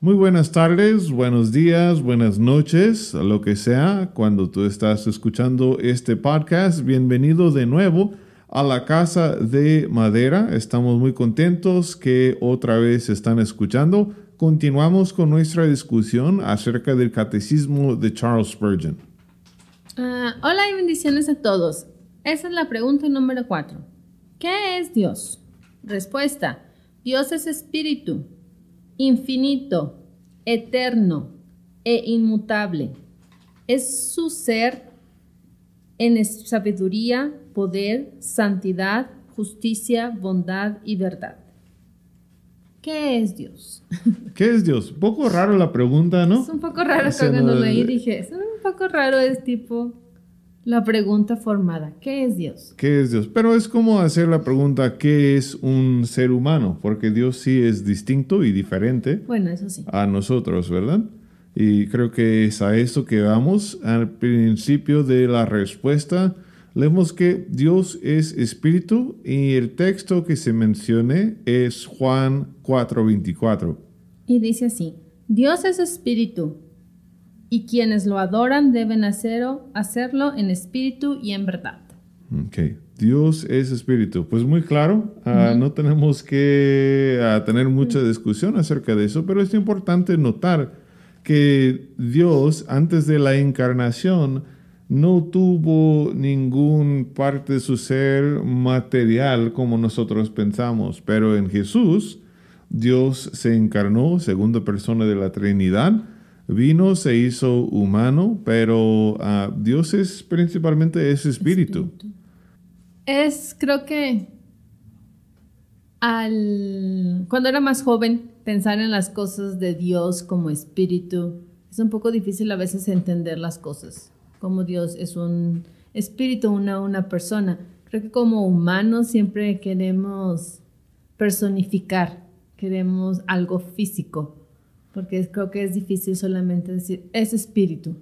Muy buenas tardes, buenos días, buenas noches, lo que sea, cuando tú estás escuchando este podcast. Bienvenido de nuevo a la Casa de Madera. Estamos muy contentos que otra vez están escuchando. Continuamos con nuestra discusión acerca del catecismo de Charles Spurgeon. Ah, hola y bendiciones a todos. Esa es la pregunta número cuatro. ¿Qué es Dios? Respuesta. Dios es espíritu infinito, eterno e inmutable. Es su ser en sabiduría, poder, santidad, justicia, bondad y verdad. ¿Qué es Dios? ¿Qué es Dios? Un poco raro la pregunta, ¿no? Es un poco raro cuando leí dije, un poco raro es tipo la pregunta formada, ¿qué es Dios? ¿Qué es Dios? Pero es como hacer la pregunta, ¿qué es un ser humano? Porque Dios sí es distinto y diferente bueno, eso sí. a nosotros, ¿verdad? Y creo que es a eso que vamos. Al principio de la respuesta, leemos que Dios es espíritu y el texto que se mencione es Juan 4:24. Y dice así, Dios es espíritu y quienes lo adoran deben hacerlo, hacerlo en espíritu y en verdad. Ok, Dios es espíritu. Pues muy claro, ah, no tenemos que ah, tener mucha discusión acerca de eso, pero es importante notar que Dios antes de la encarnación no tuvo ningún parte de su ser material como nosotros pensamos, pero en Jesús Dios se encarnó, segunda persona de la Trinidad, vino, se hizo humano, pero ah, Dios es principalmente espíritu. Es, creo que al, cuando era más joven, pensar en las cosas de Dios como espíritu, es un poco difícil a veces entender las cosas, como Dios es un espíritu, una, una persona. Creo que como humanos siempre queremos personificar, queremos algo físico porque creo que es difícil solamente decir, es espíritu.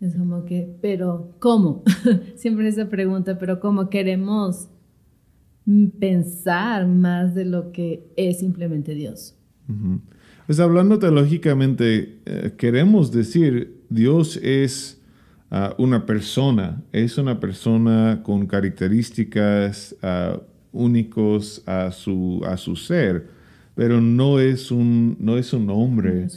Es como que, pero ¿cómo? Siempre esa pregunta, pero ¿cómo queremos pensar más de lo que es simplemente Dios? Pues hablando teológicamente, eh, queremos decir, Dios es ah, una persona, es una persona con características uh, únicos a su, a su ser pero no es un, no es un hombre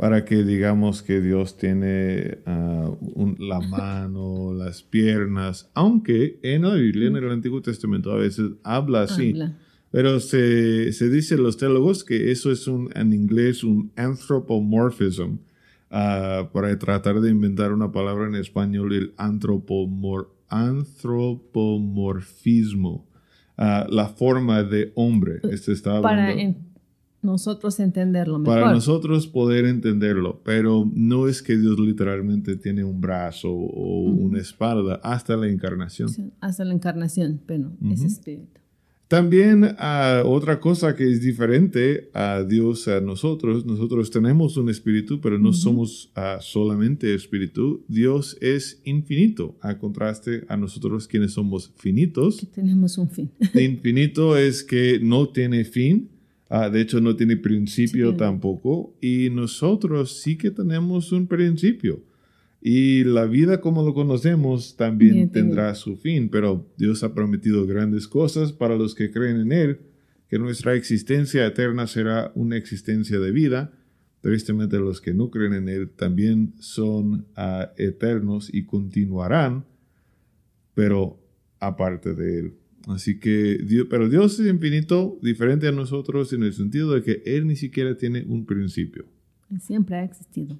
para que digamos que Dios tiene ah, la mano, las piernas, aunque en la Biblia, en el Antiguo Testamento, a veces habla así. Pero se, se dice los teólogos que eso es un, en inglés un anthropomorphism, ah, para tratar de inventar una palabra en español, el antropomor, antropomorfismo, ah, la forma de hombre. Este está hablando nosotros entenderlo mejor. Para nosotros poder entenderlo, pero no es que Dios literalmente tiene un brazo o una espalda hasta la encarnación. hasta la encarnación, pero es espíritu. También ah, otra cosa que es diferente a Dios, a nosotros, nosotros tenemos un espíritu, pero no somos ah, solamente espíritu. Dios es infinito, a contraste a nosotros quienes somos finitos. tenemos un fin. infinito es que no tiene fin Ah, de hecho, no tiene principio tampoco. Y nosotros sí que tenemos un principio. Y la vida como lo conocemos también tendrá su fin, pero Dios ha prometido grandes cosas para los que creen en Él, que nuestra existencia eterna será una existencia de vida. Tristemente los que no creen en Él también son ah, eternos y continuarán, pero aparte de Él. Así que, Dios, pero Dios es infinito, diferente a nosotros en el sentido de que Él ni siquiera tiene un principio. Siempre ha existido.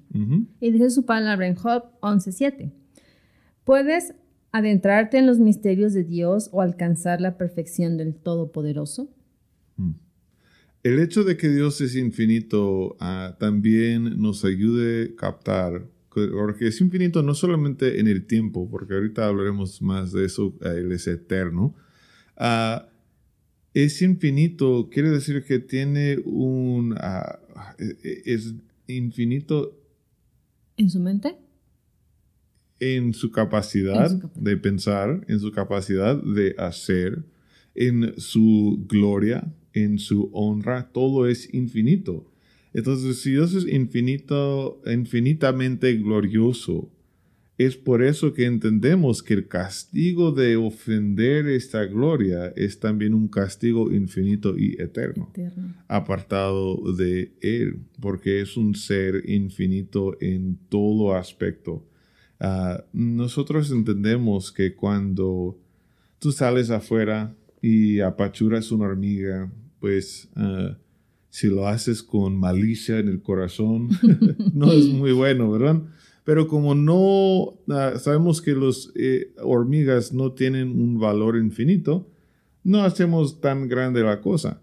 Y dice su palabra en Job 11.7. Puedes adentrarte en los misterios de Dios o alcanzar la perfección del Todopoderoso. Mm. El hecho de que Dios es infinito ah, también nos ayude a captar, porque es infinito no solamente en el tiempo, porque ahorita hablaremos más de eso, ah, Él es eterno, Ah, es infinito, quiere decir que tiene un... Ah, e, e, es infinito. ¿En su mente? en su capacidad de pensar, en su capacidad de hacer, en su gloria, en su honra, todo es infinito. Entonces, si Dios es infinito, infinitamente glorioso, es por eso que entendemos que el castigo de ofender esta gloria es también un castigo infinito y eterno, apartado de Él, porque es un ser infinito en todo aspecto. Ah, nosotros entendemos que cuando tú sales afuera y apachuras una hormiga, pues uh, si lo haces con malicia en el corazón, no es muy bueno, ¿verdad? Pero como no uh, sabemos que las eh, hormigas no tienen un valor infinito, no hacemos tan grande la cosa.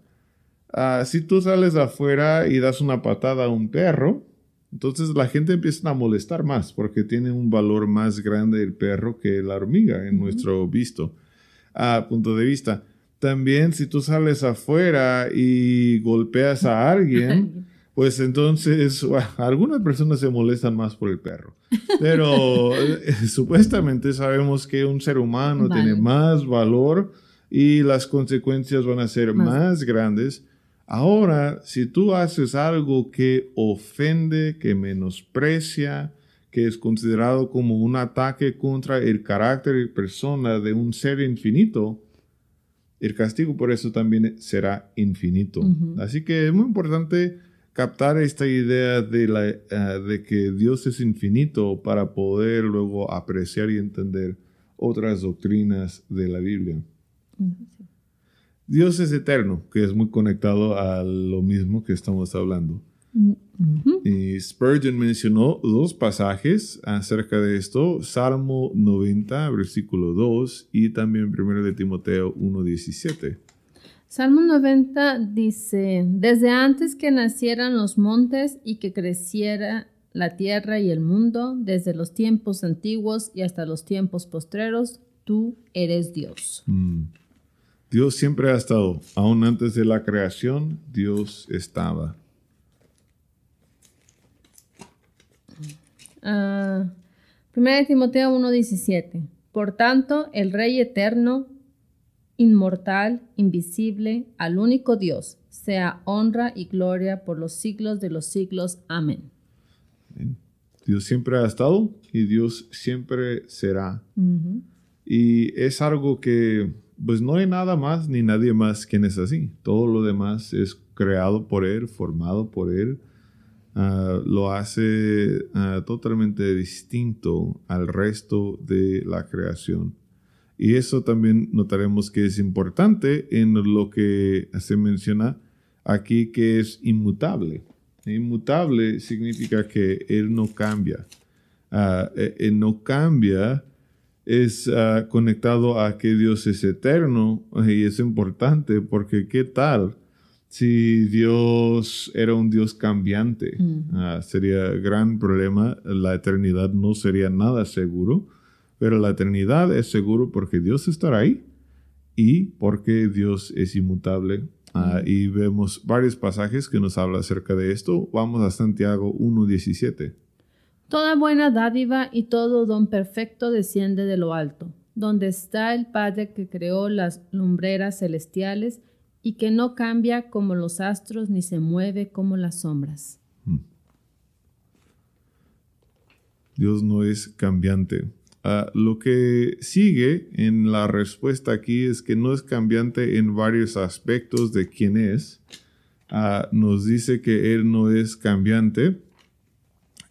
Uh, si tú sales afuera y das una patada a un perro, entonces la gente empieza a molestar más porque tiene un valor más grande el perro que la hormiga en nuestro visto, a punto de vista. También si tú sales afuera y golpeas a alguien, pues entonces algunas personas se molestan más por el perro. Pero eh, supuestamente sabemos que un ser humano tiene más valor y las consecuencias van a ser más, grandes. Ahora, si tú haces algo que ofende, que menosprecia, que es considerado como un ataque contra el carácter y persona de un ser infinito, el castigo por eso también será infinito. Así que es muy importante captar esta idea de, la, eh, de que Dios es infinito para poder luego apreciar y entender otras doctrinas de la Biblia. Dios es eterno, que es muy conectado a lo mismo que estamos hablando. Y Spurgeon mencionó dos pasajes acerca de esto, Salmo 90, versículo 2, y también 1 de Timoteo 1, 17. Salmo 90 dice, desde antes que nacieran los montes y que creciera la tierra y el mundo, desde los tiempos antiguos y hasta los tiempos postreros, tú eres Dios. Mm. Dios siempre ha estado, aún antes de la creación, Dios estaba. Uh, de Timoteo 1:17. Por tanto, el Rey eterno, inmortal, invisible, al único Dios, sea honra y gloria por los siglos de los siglos. Amén. Dios siempre ha estado y Dios siempre será. Y es algo que, pues no hay nada más ni nadie más quien es así. Todo lo demás es creado por Él, formado por Él Ah, lo hace ah, totalmente distinto al resto de la creación. Y eso también notaremos que es importante en lo que se menciona aquí que es inmutable. Inmutable significa que Él no cambia. Uh, él no cambia es conectado a que Dios es eterno y es importante porque ¿qué tal? si Dios era un Dios cambiante, ah, sería gran problema. La eternidad no sería nada seguro, pero la eternidad es seguro porque Dios estará ahí y porque Dios es inmutable. Ah, y vemos varios pasajes que nos hablan acerca de esto. Vamos a Santiago 1.17. Toda buena dádiva y todo don perfecto desciende de lo alto, donde está el Padre que creó las lumbreras celestiales y que no cambia como los astros ni se mueve como las sombras. Hmm. Dios no es cambiante. Ah, lo que sigue en la respuesta aquí es que no es cambiante en varios aspectos de quién es. Ah, nos dice que Él no es cambiante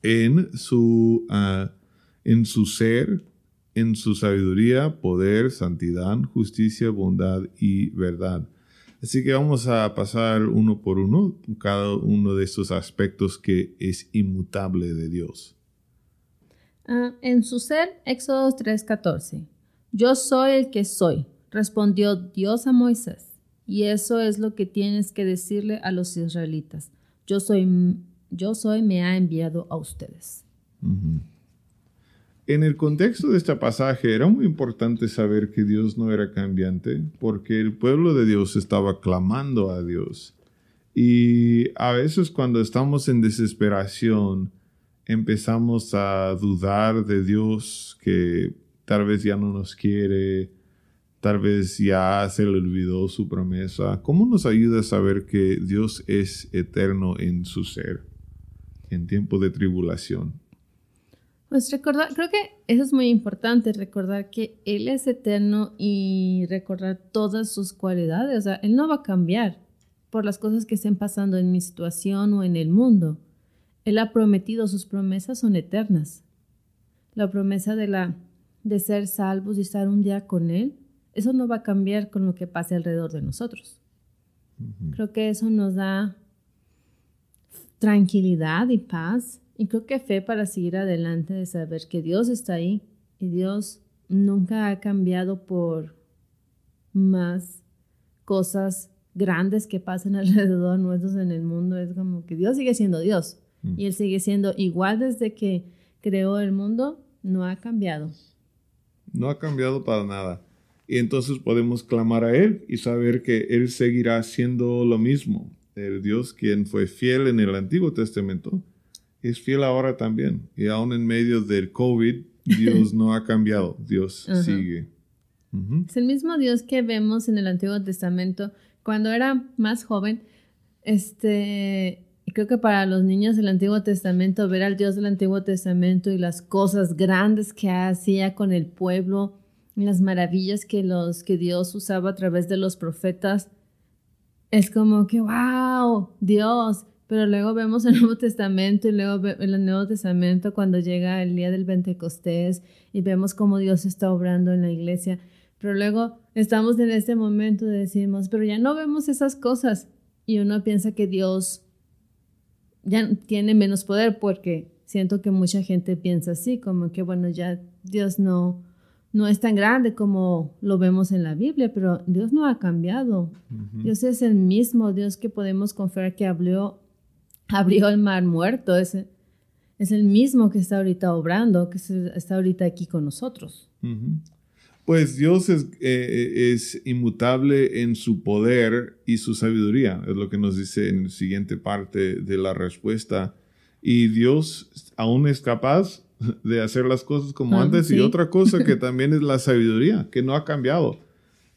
en su, ah, en su ser, en su sabiduría, poder, santidad, justicia, bondad y verdad. Así que vamos a pasar uno por uno cada uno de estos aspectos que es inmutable de Dios. Ah, en su ser, Éxodo 3:14. Yo soy el que soy, respondió Dios a Moisés. Y eso es lo que tienes que decirle a los israelitas. Yo soy, yo soy, me ha enviado a ustedes. En el contexto de este pasaje era muy importante saber que Dios no era cambiante porque el pueblo de Dios estaba clamando a Dios. Y a veces cuando estamos en desesperación, empezamos a dudar de Dios, que tal vez ya no nos quiere, tal vez ya se le olvidó su promesa. ¿Cómo nos ayuda a saber que Dios es eterno en su ser en tiempo de tribulación? Pues recordar, creo que eso es muy importante, recordar que Él es eterno y recordar todas sus cualidades. O sea, Él no va a cambiar por las cosas que estén pasando en mi situación o en el mundo. Él ha prometido, sus promesas son eternas. La promesa de, la, de ser salvos y estar un día con Él, eso no va a cambiar con lo que pase alrededor de nosotros. Creo que eso nos da tranquilidad y paz y creo que fe para seguir adelante de saber que Dios está ahí y Dios nunca ha cambiado por más cosas grandes que pasen alrededor nuestros en el mundo. Es como que Dios sigue siendo Dios mm. y Él sigue siendo igual desde que creó el mundo, no ha cambiado. No ha cambiado para nada. Y entonces podemos clamar a Él y saber que Él seguirá siendo lo mismo. El Dios quien fue fiel en el Antiguo Testamento es fiel ahora también. Y aún en medio del COVID, Dios no ha cambiado, Dios sigue. Es el mismo Dios que vemos en el Antiguo Testamento. Cuando era más joven, este, creo que para los niños del Antiguo Testamento, ver al Dios del Antiguo Testamento y las cosas grandes que hacía con el pueblo, las maravillas que, los, que Dios usaba a través de los profetas, es como que, wow, Dios, pero luego vemos el Nuevo Testamento y luego el Nuevo Testamento cuando llega el día del Pentecostés y vemos cómo Dios está obrando en la iglesia. Pero luego estamos en este momento de decimos, pero ya no vemos esas cosas. Y uno piensa que Dios ya tiene menos poder porque siento que mucha gente piensa así, como que bueno, ya Dios no, no es tan grande como lo vemos en la Biblia, pero Dios no ha cambiado. Dios es el mismo Dios que podemos confiar que habló abrió el mar muerto, es, es el mismo que está ahorita obrando, que está ahorita aquí con nosotros. Pues Dios es, eh, es, inmutable en su poder y su sabiduría, es lo que nos dice en la siguiente parte de la respuesta. Y Dios aún es capaz de hacer las cosas como ah, antes. Y otra cosa que también es la sabiduría, que no ha cambiado.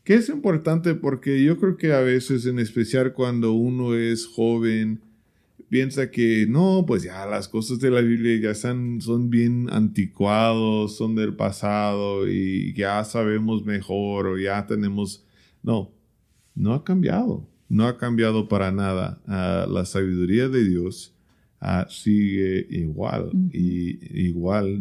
Que es importante porque yo creo que a veces, en especial cuando uno es joven, piensa que no, pues ya las cosas de la Biblia ya están, son bien anticuados, son del pasado y ya sabemos mejor o ya tenemos... No, no ha cambiado, no ha cambiado para nada. Ah, la sabiduría de Dios ah, sigue igual y igual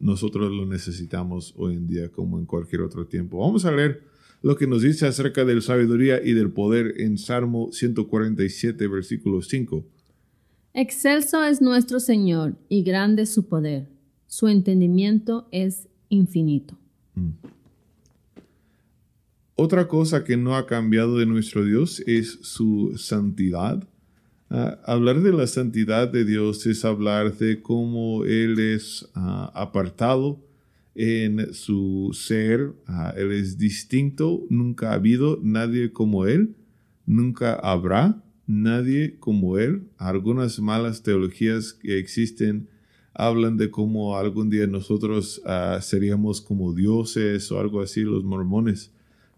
nosotros lo necesitamos hoy en día como en cualquier otro tiempo. Vamos a leer lo que nos dice acerca de la sabiduría y del poder en Salmo 147, versículo 5. Excelso es nuestro Señor y grande su poder. Su entendimiento es infinito. Mm. Otra cosa que no ha cambiado de nuestro Dios es su santidad. Ah, hablar de la santidad de Dios es hablar de cómo Él es ah, apartado en su ser. Ah, él es distinto. Nunca ha habido nadie como Él. Nunca habrá nadie como Él. Algunas malas teologías que existen hablan de cómo algún día nosotros ah, seríamos como dioses o algo así. Los mormones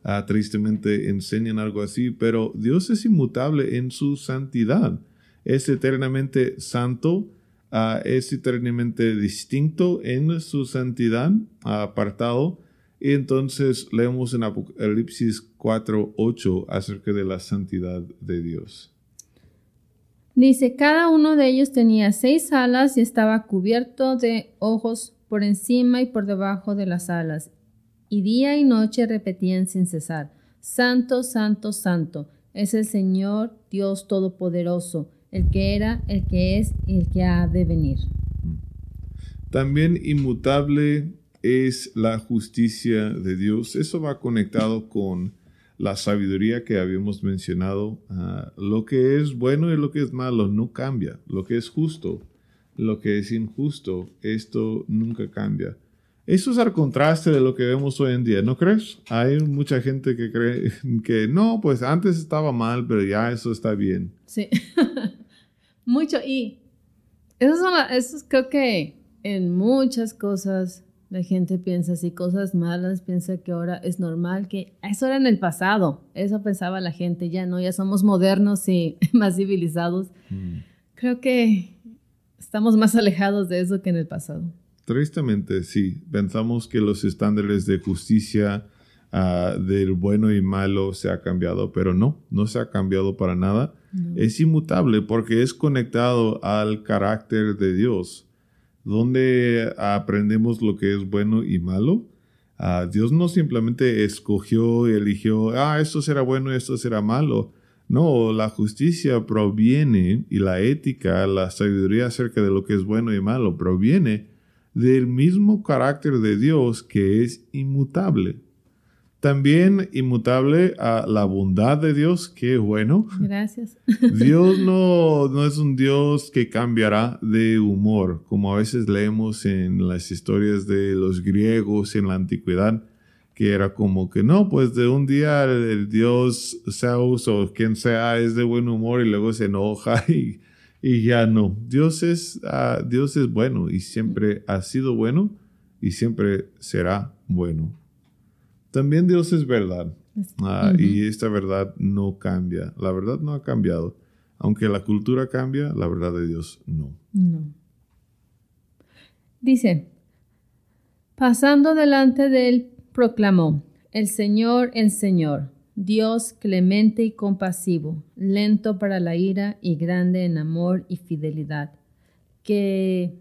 ah, tristemente enseñan algo así, pero Dios es inmutable en su santidad. Es eternamente santo, ah, es eternamente distinto en su santidad, apartado. Y entonces leemos en Apocalipsis 4.8 acerca de la santidad de Dios. Dice, cada uno de ellos tenía seis alas y estaba cubierto de ojos por encima y por debajo de las alas. Y día y noche repetían sin cesar, Santo, Santo, Santo, es el Señor Dios Todopoderoso, el que era, el que es y el que ha de venir. También inmutable es la justicia de Dios. Eso va conectado con la sabiduría que habíamos mencionado, ah, lo que es bueno y lo que es malo no cambia, lo que es justo, lo que es injusto, esto nunca cambia. Eso es al contraste de lo que vemos hoy en día, ¿no crees? Hay mucha gente que cree que no, pues antes estaba mal, pero ya eso está bien. Sí, mucho. Y Eso, es, creo que en muchas cosas la gente piensa así, cosas malas, piensa que ahora es normal, que eso era en el pasado, eso pensaba la gente, ya no, ya somos modernos y más civilizados. Mm. Creo que estamos más alejados de eso que en el pasado. Tristemente, sí, pensamos que los estándares de justicia uh, del bueno y malo se ha cambiado, pero no, no se ha cambiado para nada. Es inmutable porque es conectado al carácter de Dios donde aprendemos lo que es bueno y malo. Ah, Dios no simplemente escogió y eligió, ah, esto será bueno y esto será malo. No, la justicia proviene y la ética, la sabiduría acerca de lo que es bueno y malo, proviene del mismo carácter de Dios que es inmutable. También inmutable a la bondad de Dios, que bueno. Gracias. Dios no, no es un Dios que cambiará de humor, como a veces leemos en las historias de los griegos en la antigüedad, que era como que no, pues de un día el, Dios Zeus o quien sea es de buen humor y luego se enoja y, y ya no. Dios es, uh, Dios es bueno y siempre ha sido bueno y siempre será bueno. También Dios es verdad. Ah, y esta verdad no cambia. La verdad no ha cambiado. Aunque la cultura cambia, la verdad de Dios no. No. Dice, pasando delante de él, proclamó, el Señor, el Señor, Dios clemente y compasivo, lento para la ira y grande en amor y fidelidad, que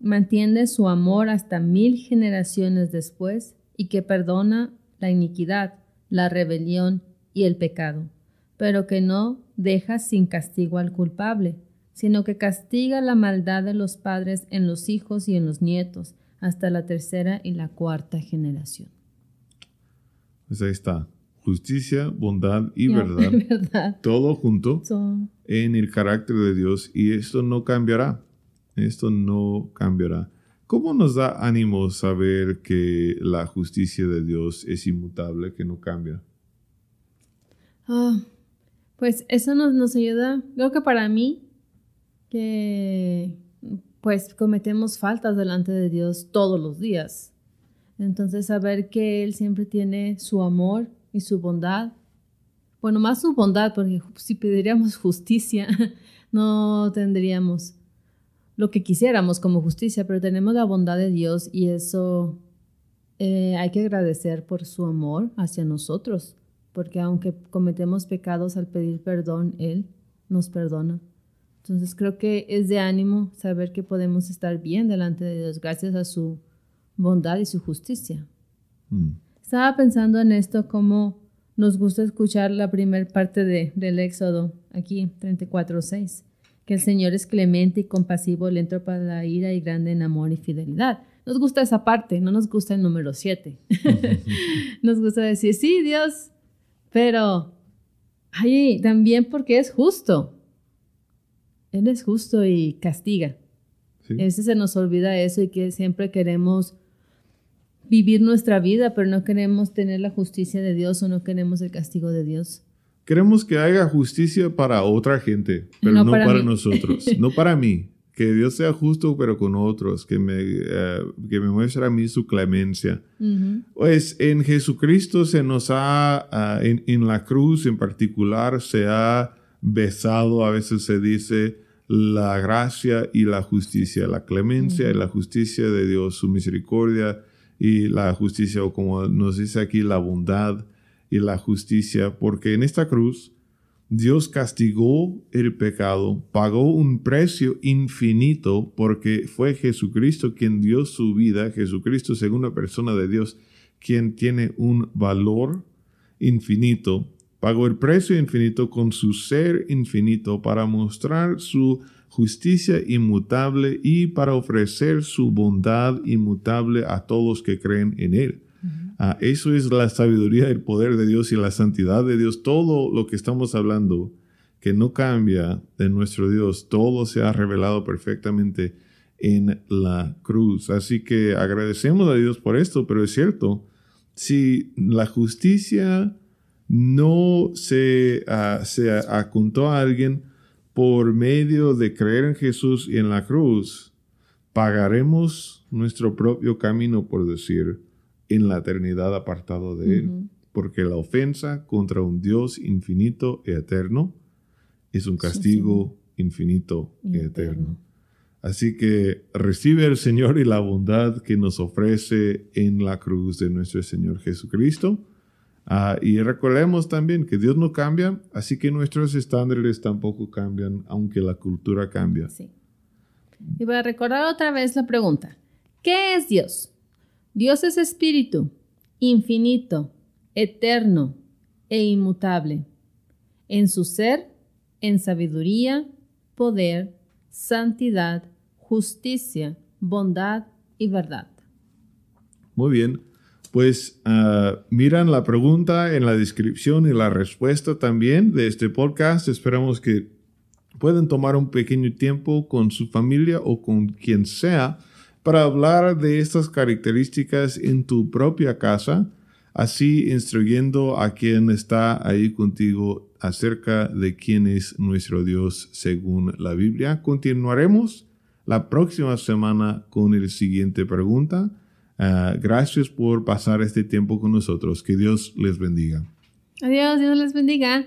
mantiene su amor hasta mil generaciones después y que perdona la iniquidad, la rebelión y el pecado, pero que no deja sin castigo al culpable, sino que castiga la maldad de los padres en los hijos y en los nietos, hasta la tercera y la cuarta generación. Pues ahí está. Justicia, bondad y verdad, Todo junto en el carácter de Dios y esto no cambiará. Esto no cambiará. ¿Cómo nos da ánimo saber que la justicia de Dios es inmutable, que no cambia? Ah, pues eso nos, ayuda, creo que para mí, que pues cometemos faltas delante de Dios todos los días. Entonces saber que Él siempre tiene su amor y su bondad. Bueno, más su bondad, porque si pediríamos justicia, no tendríamos lo que quisiéramos como justicia, pero tenemos la bondad de Dios y eso eh, hay que agradecer por su amor hacia nosotros, porque aunque cometemos pecados al pedir perdón, Él nos perdona. Entonces creo que es de ánimo saber que podemos estar bien delante de Dios gracias a su bondad y su justicia. Mm. Estaba pensando en esto como nos gusta escuchar la primera parte de, del Éxodo, aquí 34.6 que el Señor es clemente y compasivo, lento para la ira y grande en amor y fidelidad. Nos gusta esa parte, no nos gusta el número 7. nos gusta decir, sí, Dios, pero ay, también porque es justo. Él es justo y castiga. A veces se nos olvida eso y que siempre queremos vivir nuestra vida, pero no queremos tener la justicia de Dios o no queremos el castigo de Dios. Queremos que haya justicia para otra gente, pero no, para, nosotros, no para mí. Que Dios sea justo, pero con otros, que me, eh, que me muestre a mí su clemencia. Pues en Jesucristo se nos ha, ah, en, en, la cruz en particular, se ha besado, a veces se dice, la gracia y la justicia, la clemencia y la justicia de Dios, su misericordia y la justicia, o como nos dice aquí, la bondad y la justicia, porque en esta cruz Dios castigó el pecado, pagó un precio infinito, porque fue Jesucristo quien dio su vida, Jesucristo segunda persona de Dios, quien tiene un valor infinito, pagó el precio infinito con su ser infinito para mostrar su justicia inmutable y para ofrecer su bondad inmutable a todos que creen en Él. Ah, eso es la sabiduría, el poder de Dios y la santidad de Dios. Todo lo que estamos hablando que no cambia de nuestro Dios, todo se ha revelado perfectamente en la cruz. Así que agradecemos a Dios por esto, pero es cierto, si la justicia no se, uh, se a alguien, por medio de creer en Jesús y en la cruz, pagaremos nuestro propio camino, por decir, en la eternidad apartado de Él. Porque la ofensa contra un Dios infinito y eterno es un castigo infinito y, eterno. Así que recibe el Señor y la bondad que nos ofrece en la cruz de nuestro Señor Jesucristo. Ah, y recordemos también que Dios no cambia, así que nuestros estándares tampoco cambian, aunque la cultura cambia. Sí. Y voy a recordar otra vez la pregunta. ¿Qué es Dios? Dios es espíritu, infinito, eterno e inmutable. En su ser, en sabiduría, poder, santidad, justicia, bondad y verdad. Muy bien. Pues uh, miran la pregunta en la descripción y la respuesta también de este podcast. Esperamos que pueden tomar un pequeño tiempo con su familia o con quien sea para hablar de estas características en tu propia casa, así instruyendo a quien está ahí contigo acerca de quién es nuestro Dios según la Biblia. Continuaremos la próxima semana con la siguiente pregunta. Ah, gracias por pasar este tiempo con nosotros. Que Dios les bendiga. Adiós, Dios les bendiga.